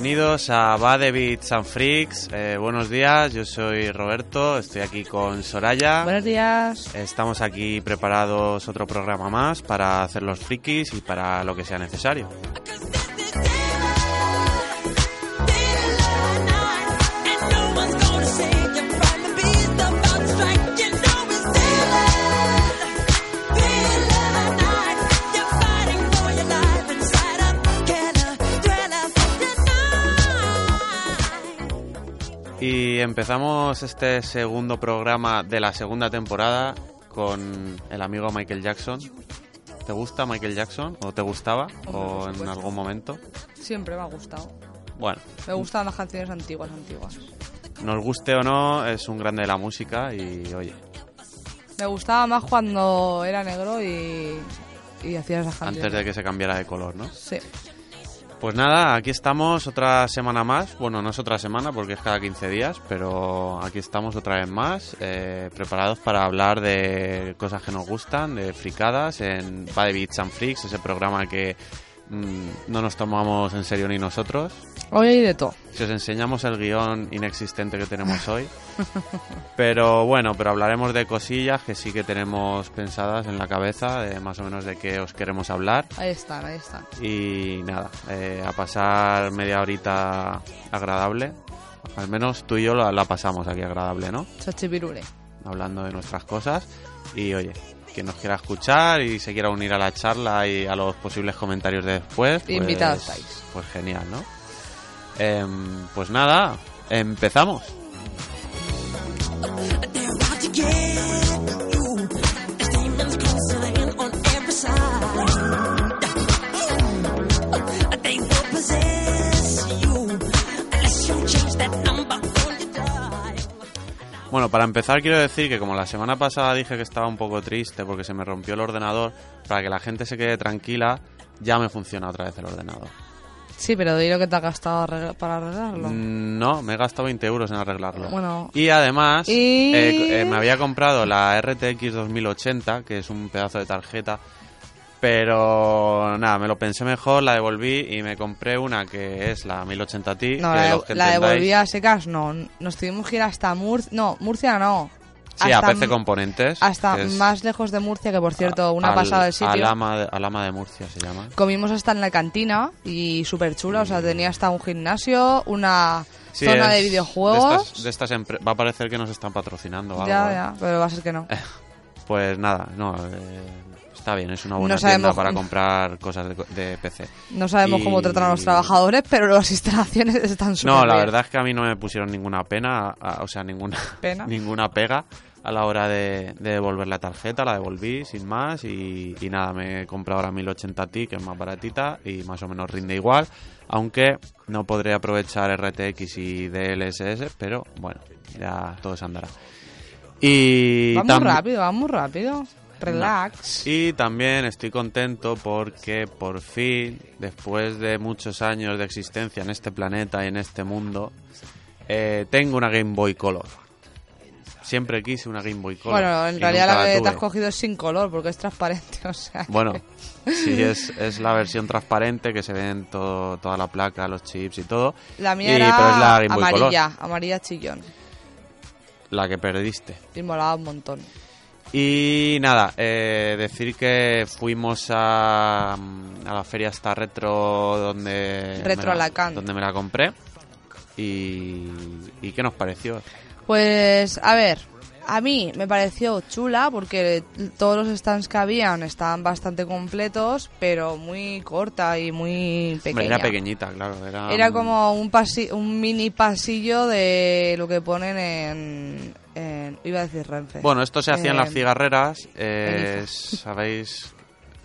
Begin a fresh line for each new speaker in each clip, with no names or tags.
Bienvenidos a Bad Beats and Freaks. Eh, buenos días, yo soy Roberto, estoy aquí con Soraya.
Buenos días.
Estamos aquí preparados otro programa más para hacer los frikis y para lo que sea necesario. Y empezamos este segundo programa de la segunda temporada con el amigo Michael Jackson. ¿Te gusta Michael Jackson? ¿O te gustaba? ¿O en algún momento?
Siempre me ha gustado.
Bueno.
Me gustan las canciones antiguas, antiguas.
Nos guste o no, es un grande de la música y oye.
Me gustaba más cuando era negro y, y hacía esas canciones.
Antes de que se cambiara de color, ¿no?
Sí.
Pues nada, aquí estamos otra semana más. Bueno, no es otra semana porque es cada 15 días, pero aquí estamos otra vez más, eh, preparados para hablar de cosas que nos gustan, de fricadas en Bad Beats and Freaks, ese programa que no nos tomamos en serio ni nosotros.
Hoy hay de todo.
Si os enseñamos el guion inexistente que tenemos hoy. pero bueno, pero hablaremos de cosillas que sí que tenemos pensadas en la cabeza, de más o menos de qué os queremos hablar.
Ahí están, ahí están.
Y nada, eh, a pasar media horita agradable. Al menos tú y yo la, la pasamos aquí agradable, ¿no?
Chachipirule.
Hablando de nuestras cosas. Y oye, quien nos quiera escuchar y se quiera unir a la charla y a los posibles comentarios de después. Pues,
Invitados estáis.
Pues genial, ¿no? Em, pues nada, empezamos. Bueno, para empezar quiero decir que como la semana pasada dije que estaba un poco triste porque se me rompió el ordenador, para que la gente se quede tranquila, ya me funciona otra vez el ordenador.
Sí, pero di lo que te has gastado arregla- para arreglarlo.
Mm, No, me he gastado 20 euros en arreglarlo.
Bueno.
Y además,
Y-
eh, eh, me había comprado la RTX 2080, que es un pedazo de tarjeta, pero nada, me lo pensé mejor, la devolví y me compré una que es la 1080 Ti.
No,
que
la,
los que
la
entendáis-
devolví a secas, no. Nos tuvimos que ir hasta Murcia. No, Murcia no.
Sí, a
Hasta
PC
m-
Componentes.
Hasta
es
más lejos de Murcia, que por cierto, una
al-
pasada del sitio.
Alama de, Alama de Murcia se llama.
Comimos hasta en la cantina y súper chula, o sea, tenía hasta un gimnasio, una
Sí,
zona de videojuegos.
De estas, de estas empre- va a parecer que nos están patrocinando algo.
ya,
¿eh?
ya, pero va a ser que no.
Pues nada, no, eh, está bien, es una buena
No
tienda para comprar cosas de, de PC.
No sabemos
Y-
cómo tratan a los trabajadores, pero las instalaciones están súper
No, la
bien.
verdad es que a mí no me pusieron ninguna pena, a- o sea, ninguna
¿Pena?
ninguna pega a la hora de, de devolver la tarjeta, la devolví sin más y, y nada, me he comprado ahora 1080 Ti, que es más baratita y más o menos rinde igual, aunque no podré aprovechar RTX y DLSS, pero bueno, ya todo se andará. Y
Va muy rápido, va muy rápido. Relax.
y también estoy contento porque por fin, después de muchos años de existencia en este planeta y en este mundo, eh, tengo una Game Boy Color. Siempre quise una Game Boy Color.
Bueno, en realidad la que te has cogido es sin color, porque es transparente, o sea...
Bueno, sí, es, es la versión transparente que se ve en todo, toda la placa, los chips y todo.
La mía
Y-
era
pero es la Game Boy
amarilla, amarilla chillón.
La que perdiste.
Y molaba un montón.
Y nada, eh, decir que fuimos a, a la feria esta retro donde
Retro
me la, donde me la compré y, y qué nos pareció.
Pues, a ver, a mí me pareció chula porque todos los stands que habían estaban bastante completos, pero muy corta y muy
Hombre,
pequeña.
Era pequeñita, claro. Era,
Era como un, pasi- un mini pasillo de lo que ponen en, en- Iba a decir Renfe.
Bueno, esto se hacía en las
Eh,
cigarreras. eh, ¿Sabéis?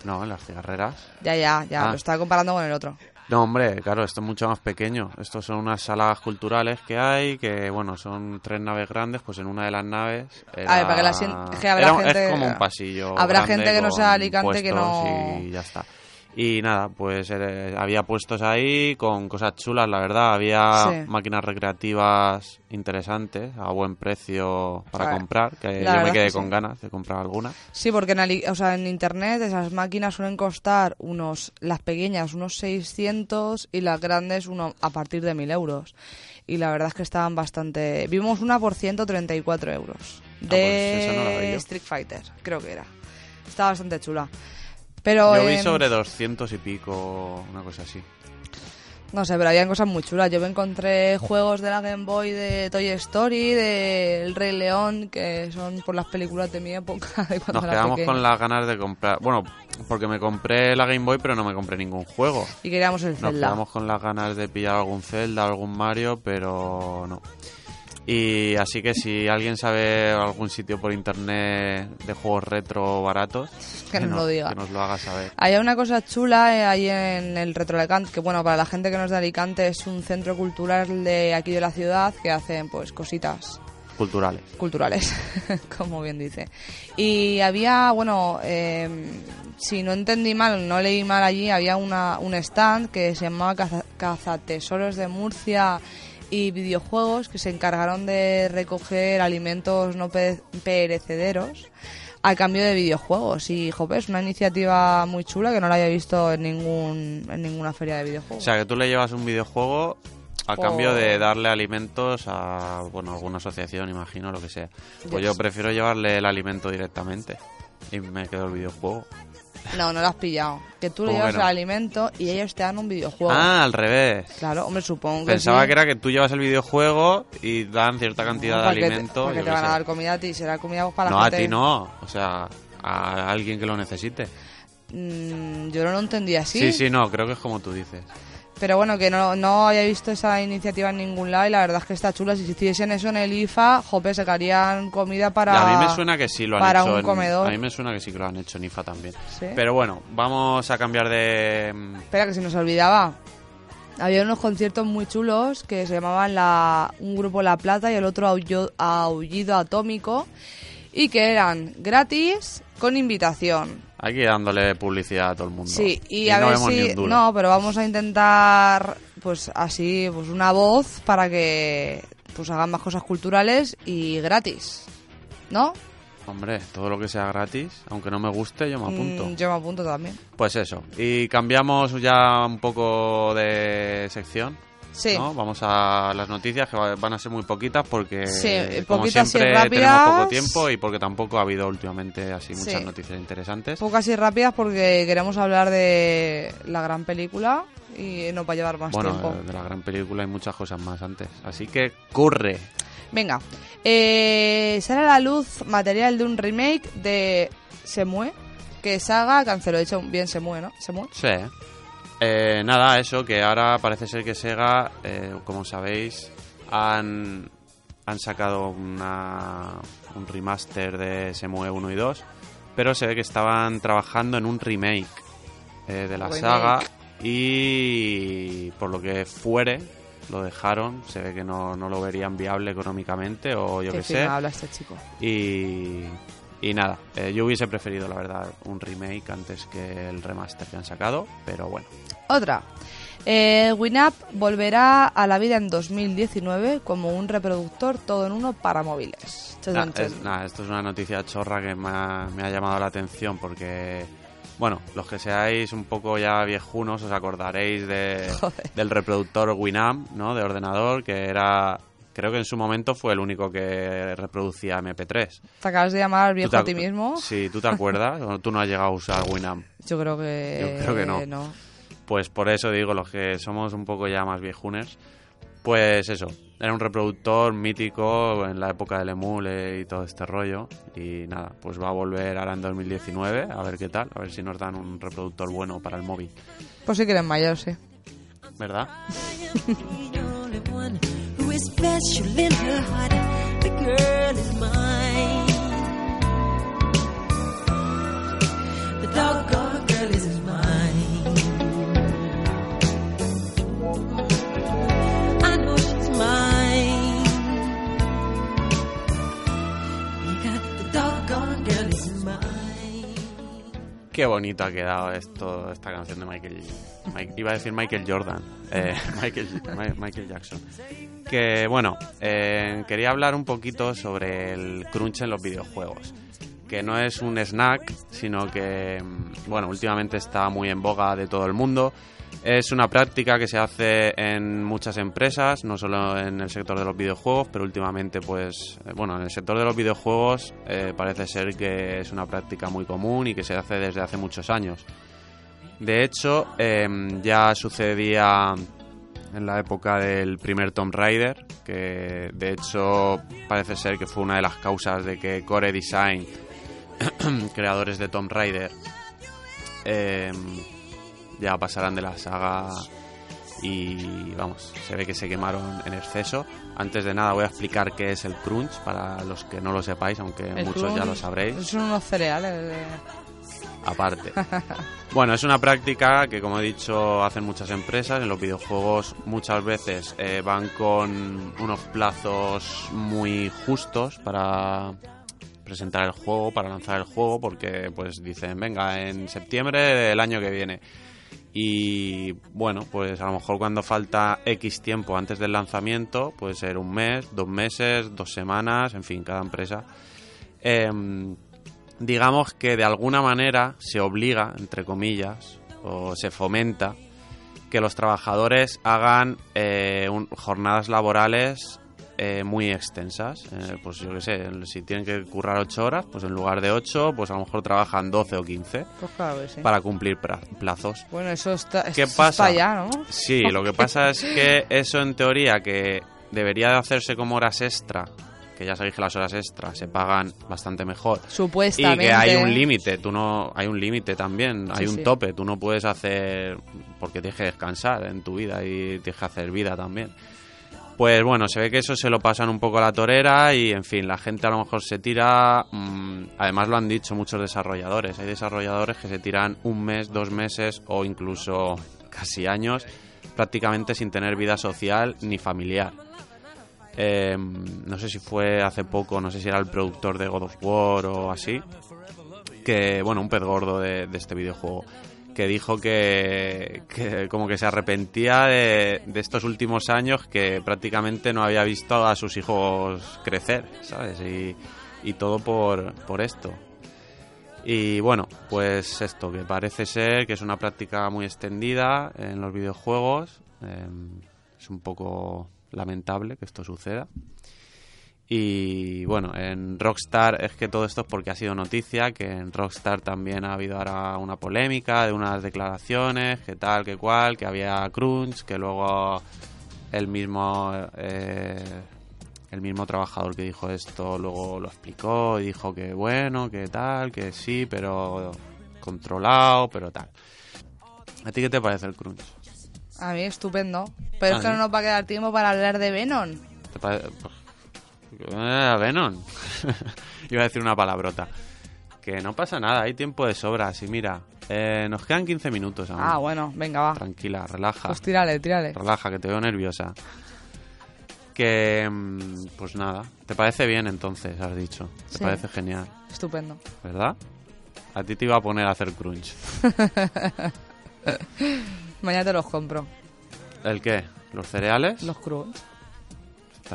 No, en las cigarreras.
Ya, ya, ya,
Ah.
lo estaba comparando con el otro.
No, hombre, claro, esto es mucho más pequeño. Estos son unas salas culturales que hay, que bueno, son tres naves grandes, pues en una de las naves... Era,
A ver, para que la que habrá
era-
gente-
Es como un pasillo
habrá
grande
gente que no sea Alicante que no-
Y ya está. Y nada, pues eh, había puestos ahí con cosas chulas, la verdad. Había
Sí.
máquinas recreativas interesantes a buen precio para
O sea,
comprar, que yo me quedé
que
con
sí.
ganas de comprar alguna.
Sí, porque en, Ali- o sea, en internet esas máquinas suelen costar unos, las pequeñas unos 600 y las grandes uno a partir de 1000 euros. Y la verdad es que estaban bastante... Vimos una por 134 euros. De
pues esa no.
Street Fighter, creo que era. Está bastante chula. Pero
Yo vi
en-
sobre 200 y pico, una cosa así.
No sé, pero habían cosas muy chulas. Yo me encontré juegos de la Game Boy de Toy Story, de El Rey León, que son por las películas de mi época, de cuando
Nos
era
quedamos
pequeña.
con las ganas de comprar. Bueno, porque me compré la Game Boy, pero no me compré ningún juego.
Y queríamos el
Nos
Zelda.
quedamos con las ganas de pillar algún Zelda, algún Mario, pero no. Y así que si alguien sabe algún sitio por internet de juegos retro baratos,
Que nos lo diga.
que nos lo haga saber.
Hay una cosa chula eh, ahí en el Retro Alicante, que bueno, para la gente que no es de Alicante es un centro cultural de aquí de la ciudad que hacen pues cositas
Culturales.
culturales, como bien dice. Y había, bueno, eh, si no entendí mal, no leí mal allí, había una, un stand que se llamaba Caza- Cazatesoros de Murcia y videojuegos que se encargaron de recoger alimentos no pe- perecederos a cambio de videojuegos. Y, jope, es una iniciativa muy chula que no la había visto en, ningún, en ninguna feria de
O
videojuegos.
sea, que tú le llevas un videojuego a
O-
cambio de darle alimentos a, bueno, alguna asociación, imagino, lo que sea. Pues
Yes.
yo prefiero llevarle el alimento directamente y me quedo el videojuego.
No, no lo has pillado. Que tú le
¿Cómo
llevas el
no?
alimento y ellos te dan un videojuego.
Ah, al revés.
Claro, hombre, supongo que
Pensaba
sí.
que era que tú llevas el videojuego y dan cierta cantidad de alimento.
para que
yo
te van a dar comida a ti. Será comida para
No,
la
a
gente...
ti no. O sea, a alguien que lo necesite.
Mm, yo no lo entendía así.
Sí, sí, no, creo que es como tú dices.
Pero bueno, que no, no haya visto esa iniciativa en ningún lado y la verdad es que está chula. Si hiciesen eso en el IFA, jope, sacarían comida para...
Y a mí me suena que sí lo han
para
hecho.
un
en-
comedor.
A mí me suena que sí que lo han hecho en IFA también.
¿Sí?
Pero bueno, vamos a cambiar de... mm,
Espera, que se nos olvidaba. Había unos conciertos muy chulos que se llamaban la, un grupo La Plata y el otro Aullido Atómico y que eran gratis con invitación.
Hay que ir dándole publicidad a todo el mundo.
Sí, y, a
no
ver si... No, pero vamos a intentar, pues así, pues una voz para que pues hagan más cosas culturales y gratis. ¿No?
Hombre, todo lo que sea gratis, aunque no me guste, yo me apunto.
Mm, yo me apunto también.
Pues eso. Y cambiamos ya un poco de sección.
Sí.
¿no? Vamos a las noticias que va- van a ser muy poquitas porque
Sí,
como
poquitas y
siempre
rápidas.
tenemos poco tiempo y porque tampoco ha habido últimamente así muchas
Sí.
noticias interesantes.
Pocas y rápidas porque queremos hablar de la gran película y no va a llevar más
bueno,
tiempo.
de la gran película hay muchas cosas más antes. Así que corre.
Venga, eh, sale a la luz material de un remake de Semue, que Saga canceló. De hecho, bien Semue, ¿no? Semue.
Sí. Eh, nada, eso, que ahora parece ser que Sega, eh, como sabéis, han, han sacado una, un remaster de Semue 1 y 2, pero se ve que estaban trabajando en un remake eh, de la
Remake.
saga y por lo que fuere lo dejaron, se ve que no, no lo verían viable económicamente o yo
Qué
que sé.
habla este chico.
Y, y nada, eh, yo hubiese preferido, la verdad, un remake antes que el remaster que han sacado, pero bueno.
Otra. Eh, Winamp volverá a la vida en 2019 como un reproductor todo en uno para móviles.
Nah,
chas.
es- nah, esto es una noticia chorra que me ha, me ha llamado la atención porque, bueno, los que seáis un poco ya viejunos os acordaréis de, del reproductor Winamp, ¿no? De ordenador, que era, creo que en su momento fue el único que reproducía MP3.
¿Te acabas de llamar
¿Tú
viejo
te
a ti mismo?
Sí, ¿tú te acuerdas? ¿O tú no has llegado a usar Winamp?
Yo creo que...
Yo creo que no. Pues por eso digo, los que somos un poco ya más viejuners, pues eso, era un reproductor mítico en la época del emule y todo este rollo. Y nada, pues va a volver ahora en 2019, a ver qué tal, a ver si nos dan un reproductor bueno para el móvil.
Pues sí que eres mayor, sí.
¿Verdad?
special in her heart. The girl is mine. The
Qué bonito ha quedado esto, esta canción de Michael. Iba a decir Michael Jordan, eh, Michael, Mi- Michael Jackson. Que bueno, eh, quería hablar un poquito sobre el crunch en los videojuegos. Que no es un snack, sino que, mm, bueno, últimamente está muy en boga de todo el mundo. Es una práctica que se hace en muchas empresas, no solo en el sector de los videojuegos, pero últimamente, pues, eh, bueno, en el sector de los videojuegos eh, parece ser que es una práctica muy común y que se hace desde hace muchos años. De hecho, em, ya sucedía en la época del primer Tomb Raider, que de hecho parece ser que fue una de las causas de que Core Design, creadores de Tomb Raider, em, ya pasarán de la saga y vamos, se ve que se quemaron en exceso. Antes de nada voy a explicar qué es el crunch para los que no lo sepáis, aunque
El
muchos ya lo sabréis
Son unos cereales. de-
aparte. Bueno, es una práctica que, como he dicho, hacen muchas empresas. En los videojuegos muchas veces eh, van con unos plazos muy justos para presentar el juego, para lanzar el juego, porque pues dicen, venga, en septiembre del año que viene. Y bueno, pues a lo mejor cuando falta X tiempo antes del lanzamiento, puede ser un mes, dos meses, dos semanas, en fin, cada empresa. Em, digamos que de alguna manera se obliga, entre comillas, o se fomenta que los trabajadores hagan eh, un- jornadas laborales eh, muy extensas. Eh, pues yo qué sé, si tienen que currar 8 horas, pues en lugar de 8, pues a lo mejor trabajan 12 o 15
Pues claro que sí.
para cumplir plazos.
Bueno, eso está,
¿Qué
eso
pasa?
está ya, ¿no?
Sí, lo que pasa es que eso en teoría que debería de hacerse como horas extra, que ya sabéis que las horas extra se pagan bastante mejor. Y
Supuestamente.
que hay un límite, tú no, hay un límite también, hay
Sí,
un
sí.
tope, tú no puedes hacer, porque tienes que descansar en tu vida y tienes que hacer vida también. Pues bueno, se ve que eso se lo pasan un poco a la torera y en fin, la gente a lo mejor se tira, mm, además lo han dicho muchos desarrolladores, hay desarrolladores que se tiran un mes, dos meses o incluso casi años prácticamente sin tener vida social ni familiar. Eh, no sé si fue hace poco, no sé si era el productor de God of War o así, que, bueno, un pez gordo de este videojuego, que dijo que, como que se arrepentía de, estos últimos años que prácticamente no había visto a sus hijos crecer, ¿sabes? Y, todo por, por esto. Y bueno, pues esto, que parece ser que es una práctica muy extendida en los videojuegos. eh, es un poco lamentable que esto suceda. Y bueno, en Rockstar es que todo esto es porque ha sido noticia, que en Rockstar también ha habido ahora una polémica de unas declaraciones, que tal, que cual, que había crunch, que luego el mismo eh, el mismo trabajador que dijo esto luego lo explicó y dijo que bueno, que tal, que sí, pero controlado, pero tal. ¿A ti qué te parece el crunch?
A mí estupendo. Pero
Ah,
es que no nos va a quedar tiempo para hablar de Venom.
¿Te parece? Eh, Venom. Iba a decir una palabrota. Que no pasa nada, hay tiempo de sobra. Así, mira, eh, nos quedan 15 minutos aún.
Ah, bueno, venga, va.
Tranquila, relaja.
Pues tírale, tírale.
Relaja, que te veo nerviosa. Que, mm, pues nada, ¿te parece bien entonces, has dicho? ¿Te
Sí.
parece genial,
Estupendo.
verdad? A ti te iba a poner a hacer crunch.
Mañana te los compro.
¿El qué? ¿Los cereales?
Los crunch.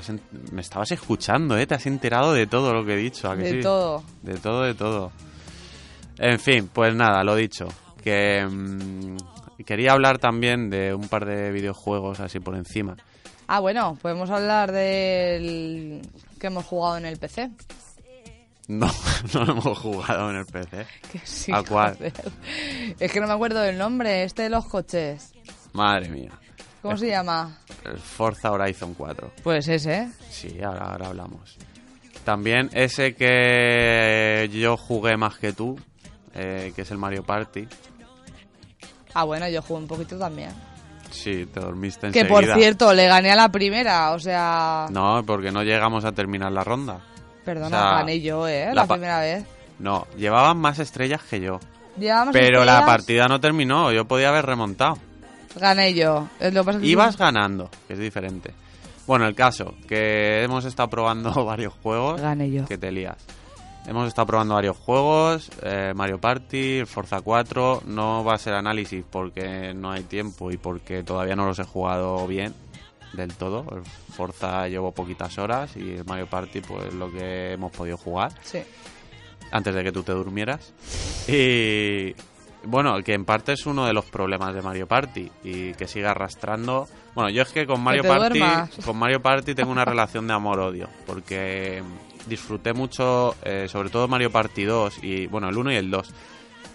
En- Me estabas escuchando, ¿eh? Te has enterado de todo lo que he dicho, ¿a que
De
sí?
todo.
De todo, de todo. En fin, pues nada, lo dicho. Que mm, quería hablar también de un par de videojuegos así por encima.
Ah, bueno, podemos hablar del que hemos jugado en el PC.
No, no lo hemos jugado en el PC.
Que sí,
¿A cuál?
Es que no me acuerdo del nombre, este de los coches.
Madre mía.
¿Cómo se llama?
Forza Horizon 4.
Pues ese.
Sí, ahora, ahora hablamos. También ese que yo jugué más que tú, eh, que es el Mario Party.
Ah, bueno, yo jugué un poquito también.
Sí, te dormiste
Que
enseguida.
por cierto, le gané a la primera, o sea...
No, porque no llegamos a terminar la ronda.
Perdona,
o sea,
gané yo, ¿eh?
la
La, primera vez.
No, llevaban más estrellas que yo. Pero la
estrellas,
partida no terminó, yo podía haber remontado.
Gané yo. Es Lo pasa que
Ibas ganando, que es diferente. Bueno, el caso, que hemos estado probando varios juegos
Gané yo.
que te lías. Hemos estado probando varios juegos, eh, Mario Party, Forza 4. No va a ser análisis porque no hay tiempo y porque todavía no los he jugado bien del todo. El Forza llevo poquitas horas y el Mario Party pues lo que hemos podido jugar
Sí.
antes de que tú te durmieras. Y bueno, que en parte es uno de los problemas de Mario Party y que sigue arrastrando. Bueno, yo es que con Mario Party,
duermas.
con Mario Party tengo una relación de amor-odio, porque disfruté mucho, eh, sobre todo Mario Party 2 y bueno, el 1 y el 2.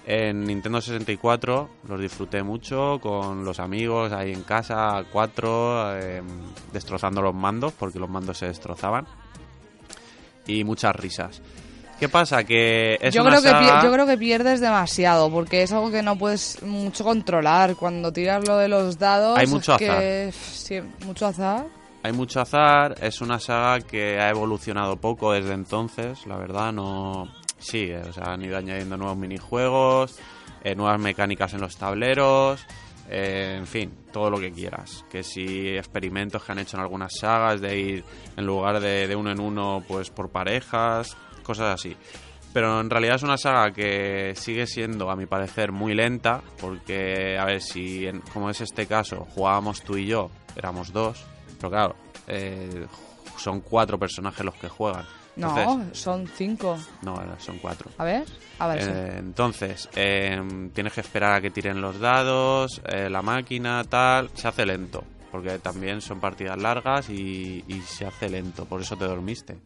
En Nintendo 64 los disfruté mucho con los amigos ahí en casa, a cuatro, eh, destrozando los mandos, porque los mandos se destrozaban. Y muchas risas. ¿Qué pasa? Que es
yo,
una
creo que yo creo que pierdes demasiado, porque es algo que no puedes mucho controlar. Cuando tiras lo de los dados.
Hay mucho
es que, sí, mucho azar.
Hay mucho azar, es una saga que ha evolucionado poco desde entonces, la verdad, no... Sí, o sea, han ido añadiendo nuevos minijuegos, eh, nuevas mecánicas en los tableros, eh, en fin, todo lo que quieras. Que si experimentos que han hecho en algunas sagas de ir en lugar de, de uno en uno, pues por parejas, cosas así. Pero en realidad es una saga que sigue siendo, a mi parecer, muy lenta, porque, a ver, si, en- como es este caso, jugábamos tú y yo, éramos dos, pero claro, eh, son cuatro personajes los que juegan.
No, son cinco.
no, son cuatro.
A ver, a ver. sí.
Eh, entonces, eh, tienes que esperar a que tiren los dados, eh, la máquina, tal. Se hace lento, porque también son partidas largas y, y se hace lento. Por eso te dormiste.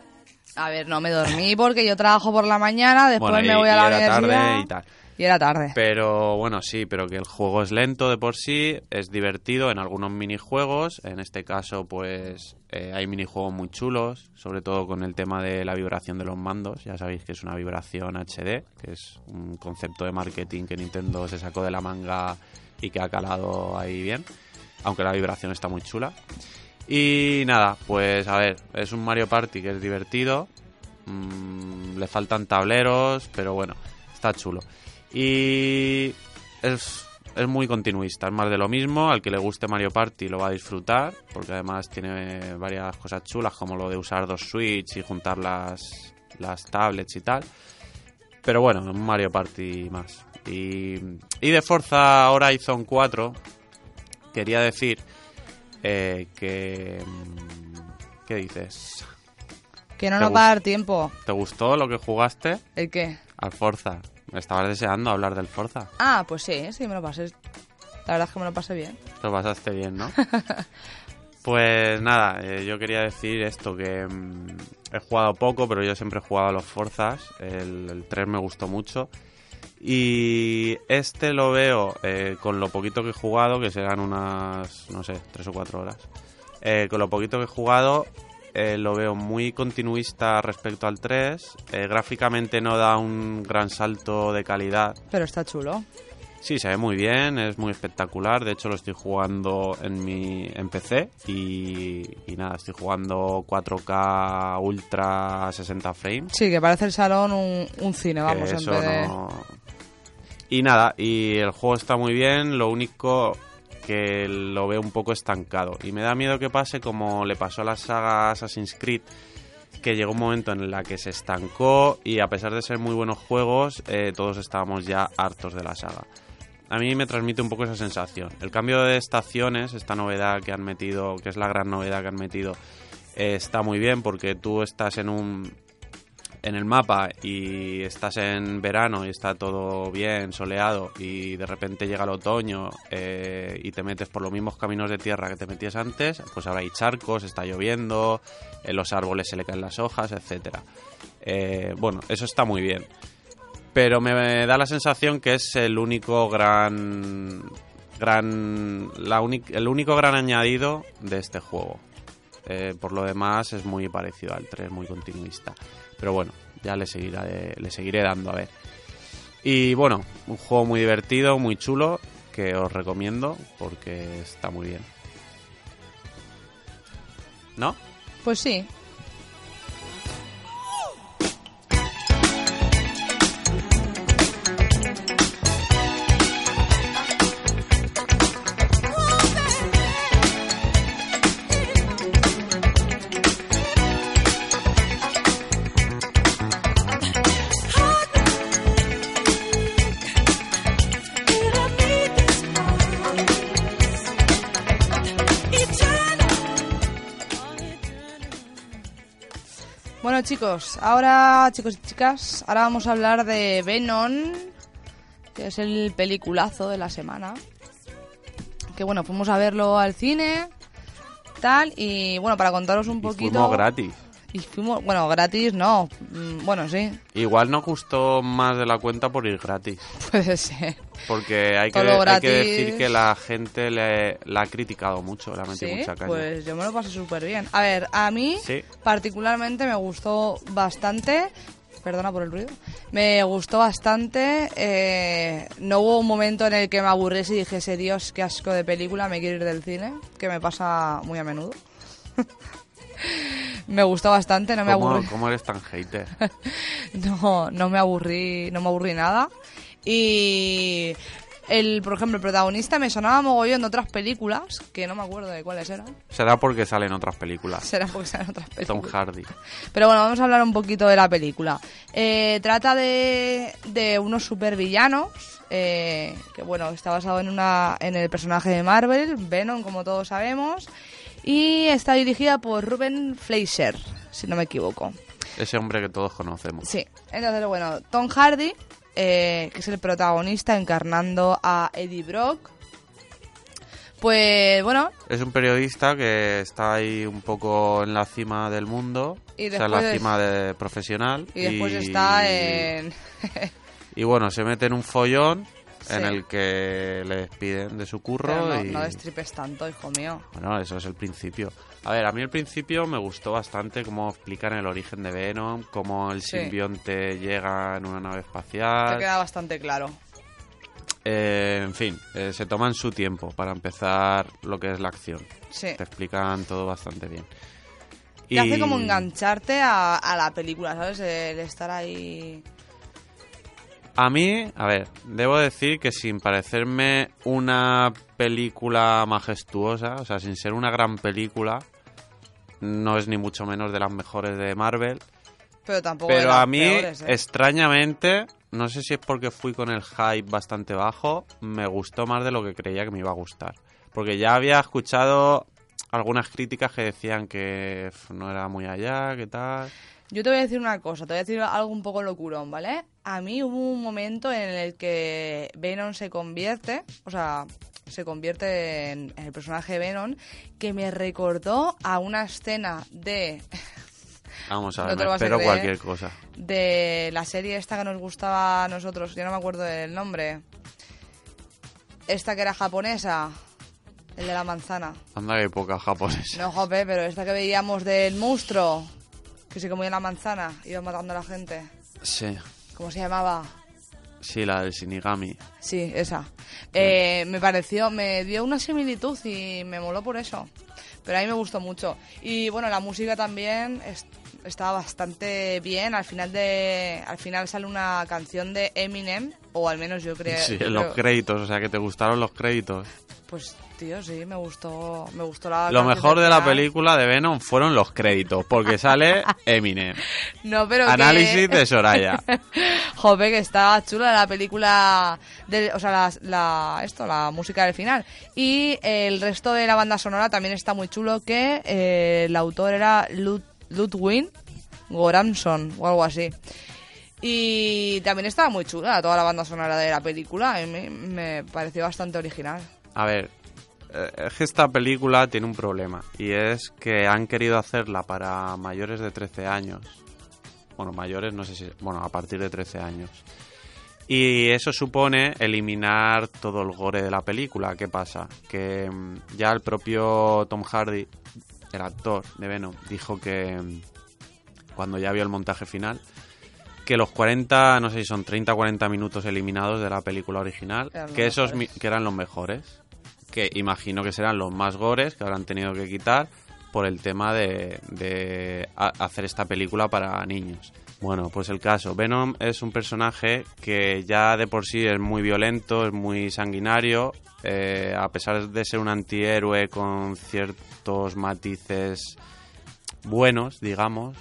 A ver, no me dormí porque yo trabajo por la mañana, después
bueno, y,
me voy a la universidad.
tarde y tal.
y era tarde.
Pero bueno, sí, pero que el juego es lento de por sí, es divertido en algunos minijuegos. En este caso, pues eh, hay minijuegos muy chulos, sobre todo con el tema de la vibración de los mandos. Ya sabéis que es una vibración HD, que es un concepto de marketing que Nintendo se sacó de la manga y que ha calado ahí bien. Aunque la vibración está muy chula. Y nada, pues a ver, es un Mario Party que es divertido. Mm, le faltan tableros, pero bueno, está chulo. Y es, es muy continuista, es más de lo mismo. Al que le guste Mario Party lo va a disfrutar, porque además tiene varias cosas chulas, como lo de usar dos Switch y juntar las, las tablets y tal. Pero bueno, un Mario Party más. Y, y de Forza Horizon 4, quería decir eh, que... mm, ¿Qué dices?
Que no nos va a dar tiempo.
¿Te gustó lo que jugaste
¿El qué?
al Forza? Me estabas deseando hablar del Forza.
Ah, pues sí, sí, me lo pasé. La verdad es que me lo pasé bien.
Te lo pasaste bien, ¿no? pues nada, eh, yo quería decir esto, que mm, he jugado poco, pero yo siempre he jugado a los Forzas. El, el 3 me gustó mucho. Y este lo veo eh, con lo poquito que he jugado, que serán unas, no sé, 3 o 4 horas. Eh, con lo poquito que he jugado, eh, lo veo muy continuista respecto al 3. Eh, gráficamente no da un gran salto de calidad,
Pero está chulo.
Sí, se ve muy bien, es muy espectacular. De hecho, lo estoy jugando en mi en PC y, y nada, estoy jugando 4K Ultra 60 frames.
Sí, que parece el salón un, un cine, vamos, en
eso
vez de...
no- Y nada, y el juego está muy bien. Lo único que lo veo un poco estancado y me da miedo que pase como le pasó a la saga Assassin's Creed que llegó un momento en la que se estancó y a pesar de ser muy buenos juegos eh, todos estábamos ya hartos de la saga a mí me transmite un poco esa sensación el cambio de estaciones esta novedad que han metido que es la gran novedad que han metido eh, está muy bien porque tú estás en un en el mapa y estás en verano y está todo bien soleado y de repente llega el otoño eh, y te metes por los mismos caminos de tierra que te metías antes, pues ahora hay charcos, está lloviendo, en los árboles se le caen las hojas, etcétera. Eh, bueno, eso está muy bien. Pero me da la sensación que es el único gran gran la el único gran añadido de este juego. Eh, por lo demás es muy parecido al 3, muy continuista. Pero bueno, ya le seguiré, le seguiré dando a ver. Y bueno, un juego muy divertido, muy chulo, que os recomiendo porque está muy bien. ¿No?
Pues sí. Chicos, ahora, chicos y chicas, ahora vamos a hablar de Venom, que es el peliculazo de la semana. Que bueno, fuimos a verlo al cine, tal, y bueno, para contaros un
Y
poquito.
fuimos gratis.
Y fuimos, bueno, gratis no, mm, bueno, sí,
Igual nos gustó más de la cuenta por ir gratis.
puede ser.
Porque hay que, hay que decir que la gente le, la ha criticado mucho, le ha metido
Sí,
mucha caña.
pues yo me lo pasé súper bien. A ver, a mí
Sí.
particularmente me gustó bastante. Perdona por el ruido. Me gustó bastante. eh, no hubo un momento en el que me aburriese y dijese, Dios, qué asco de película, me quiero ir del cine, que me pasa muy a menudo. me gustó bastante, no me
¿Cómo,
aburrí.
cómo eres tan hater?
No, no me aburrí, no me aburrí nada. Y el, por ejemplo, el protagonista me sonaba mogollón de otras películas, que no me acuerdo de cuáles eran.
Será porque salen otras películas.
Será porque salen otras
Tom
películas.
Hardy.
Pero bueno, vamos a hablar un poquito de la película. Eh, trata de, de unos supervillanos, eh, que bueno, está basado en, una, en el personaje de Marvel, Venom, como todos sabemos, y está dirigida por Ruben Fleischer, si no me equivoco.
Ese hombre que todos conocemos.
Sí, entonces bueno, Tom Hardy, eh, que es el protagonista encarnando a Eddie Brock, pues bueno,
Es un periodista que está ahí un poco en la cima del mundo.
Y
o sea, en la cima de profesional.
y después está en...
Y bueno, se mete en un follón en el que le despiden de su curro.
Pero no,
y...
no destripes tanto, hijo mío.
Bueno, eso es el principio. A ver, a mí el principio me gustó bastante cómo explican el origen de Venom, cómo el
Sí.
simbionte llega en una nave
Te
espacial.
queda bastante claro.
Eh, en fin, eh, se toman su tiempo para empezar lo que es la acción.
Sí.
Te explican todo bastante bien.
Te hace como engancharte a, a la película, ¿sabes? El estar ahí...
A mí, a ver, debo decir que sin parecerme una película majestuosa, o sea, sin ser una gran película, no es ni mucho menos de las mejores de Marvel.
Pero tampoco de
Pero
las
a mí,
peores, ¿eh?
extrañamente, no sé si es porque fui con el hype bastante bajo, me gustó más de lo que creía que me iba a gustar. Porque ya había escuchado algunas críticas que decían que no era muy allá, que tal.
Yo te voy a decir una cosa, te voy a decir algo un poco locurón, ¿vale? A mí hubo un momento en el que Venom se convierte, o sea, se convierte en, en el personaje de Venom, que me recordó a una escena de,
Vamos a
No
ver, me
a
espero
creer.
cualquier cosa.
de la serie esta que nos gustaba a nosotros, yo no me acuerdo del nombre. Esta que era japonesa, el de la manzana.
Anda que poca japonesa.
No, jope, pero esta que veíamos del monstruo, que se comía la manzana, iba matando a la gente.
Sí,
¿Cómo se llamaba?
sí, la del Shinigami.
Sí, esa. Eh, me pareció, me dio una similitud y me moló por eso. Pero a mí me gustó mucho. Y bueno, la música también es- estaba bastante bien. Al final de, al final sale una canción de Eminem, o al menos yo creo.
Sí, en los
creo-
créditos, o sea, que te gustaron los créditos.
Pues tío, sí, me gustó, me gustó la.
Lo mejor de la película de Venom fueron los créditos, porque sale Eminem.
No, pero que-
Análisis de Soraya.
Jope, que está chula la película, de, o sea, la, la- esto, la música del final. Y el resto de la banda sonora también está muy chulo, que eh, el autor era Lud- Ludwig Goranson o algo así. Y también estaba muy chula toda la banda sonora de la película, a mí me, me pareció bastante original.
A ver, es que esta película tiene un problema, y es que han querido hacerla para mayores de 13 años. Bueno, mayores, no sé si... Bueno, a partir de 13 años. Y eso supone eliminar todo el gore de la película. ¿Qué pasa? Que mm, ya el propio Tom Hardy, el actor de Venom, dijo que mm, cuando ya vio el montaje final, que los 40, no sé si son 30 o 40 minutos eliminados de la película original,
Eran
que esos
mejores.
que eran los mejores, que imagino que serán los más gores que habrán tenido que quitar por el tema de, de hacer esta película para niños. Bueno, pues el caso, Venom es un personaje que ya de por sí es muy violento, es muy sanguinario, eh, a pesar de ser un antihéroe con ciertos matices buenos, digamos,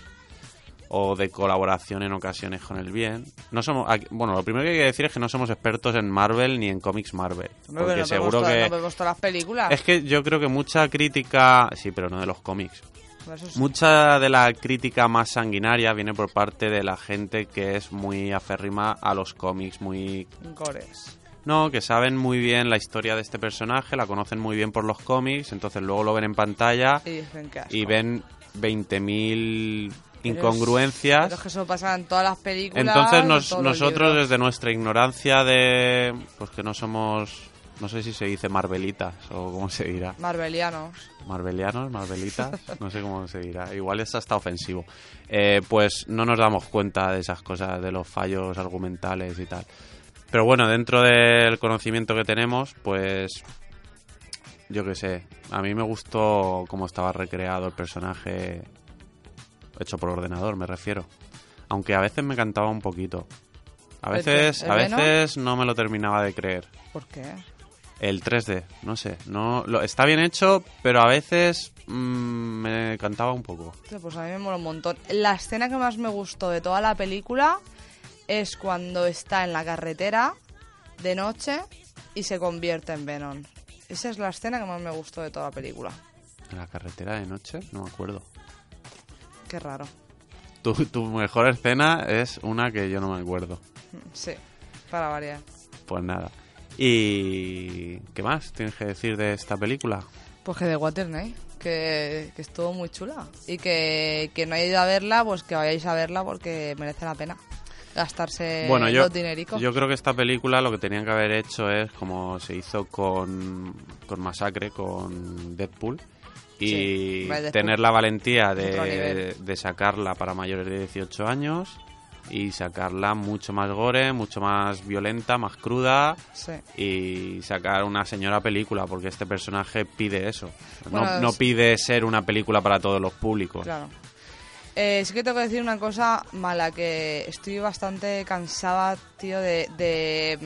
o de colaboración en ocasiones con el bien. No somos, bueno, lo primero que hay que decir es que no somos expertos en Marvel ni en cómics Marvel, porque
no
seguro que
no vemos todas las películas.
es que yo creo que mucha crítica, sí, pero no de los cómics.
Sí.
Mucha de la crítica más sanguinaria viene por parte de la gente que es muy aférrima a los cómics, muy
Gores.
no, que saben muy bien la historia de este personaje, la conocen muy bien por los cómics, entonces luego lo ven en pantalla
Y dicen
y ven 20.000
Pero es-
incongruencias.
Pero es que eso pasa en todas las películas.
Entonces nos- nosotros desde nuestra ignorancia de pues que no somos no sé si se dice marvelitas o cómo se dirá.
Marvelianos.
Marvelianos, Marvelitas, no sé cómo se dirá. Igual es hasta ofensivo. Eh, pues no nos damos cuenta de esas cosas, de los fallos argumentales y tal. Pero bueno, dentro del conocimiento que tenemos, pues yo qué sé, a mí me gustó cómo estaba recreado el personaje hecho por ordenador, me refiero. Aunque a veces me cantaba un poquito. A veces,
¿El
a veces no me lo terminaba de creer.
¿Por qué?
El 3D, no sé, no lo, está bien hecho, pero a veces mm, me cantaba un poco.
Pues a mí me mola un montón. La escena que más me gustó de toda la película es cuando está en la carretera de noche y se convierte en Venom. Esa es la escena que más me gustó de toda la película.
En la carretera de noche, no me acuerdo.
Qué raro.
Tu, tu mejor escena es una que yo no me acuerdo.
Sí, para variar.
Pues nada. ¿Y qué más tienes que decir de esta película?
Pues que de Waternight, que, que estuvo muy chula. Y que, que no haya ido a verla, pues que vayáis a verla porque merece la pena gastarse
bueno, yo,
los dinericos.
yo creo que esta película lo que tenían que haber hecho es como se hizo con, con Masacre, con Deadpool. Y
Sí,
tener la valentía de, de sacarla para mayores de 18 años y sacarla mucho más gore, mucho más violenta, más cruda
Sí.
y sacar una señora película porque este personaje pide eso.
Bueno,
no, no pide ser una película para todos los públicos.
Claro. Eh, sí que tengo que decir una cosa mala, que estoy bastante cansada, tío, de, de,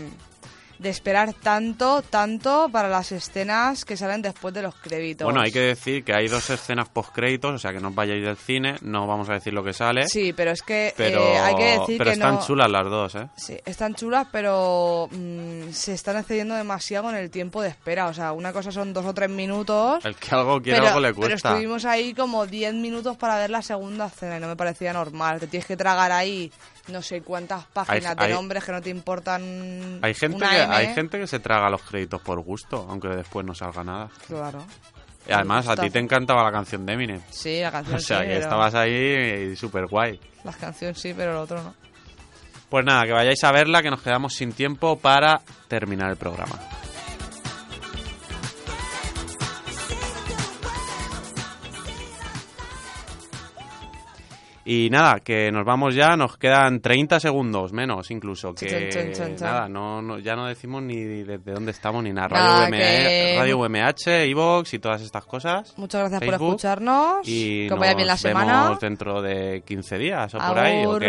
de esperar tanto, tanto para las escenas que salen después de los créditos.
Bueno, hay que decir que hay dos escenas post créditos, o sea que no os vayáis del cine, no vamos a decir lo que sale,
Sí, pero es que
pero,
eh, hay que decir
pero
que
están
no...
chulas las dos, ¿eh?
Sí, están chulas, pero mm, se están excediendo demasiado en el tiempo de espera. O sea, una cosa son dos o tres minutos.
El que algo quiere
pero,
algo le
pero
cuesta.
estuvimos ahí como 10 minutos para ver la segunda escena y no me parecía normal. Te tienes que tragar ahí no sé cuántas páginas
Hay-
de
hay-
nombres que no te importan.
Hay gente,
una
que,
M.
hay gente que se traga los créditos por gusto, aunque después no salga nada.
Claro.
Y además, a ti te encantaba la canción de Eminem.
Sí, la canción
O sea,
sí,
que
pero-
estabas ahí súper guay.
La canción sí, pero lo otro no.
Pues nada, que vayáis a verla, que nos quedamos sin tiempo para terminar el programa. Y nada, que nos vamos ya, nos quedan 30 segundos, menos incluso, que nada, no, no- ya no decimos ni desde dónde estamos ni nada. Radio,
que-
Radio UMH, Evox y todas estas cosas.
Muchas gracias por escucharnos.
Y
que os vaya bien la
nos
semana.
vemos dentro de 15 días o por ahí. ¿o qué?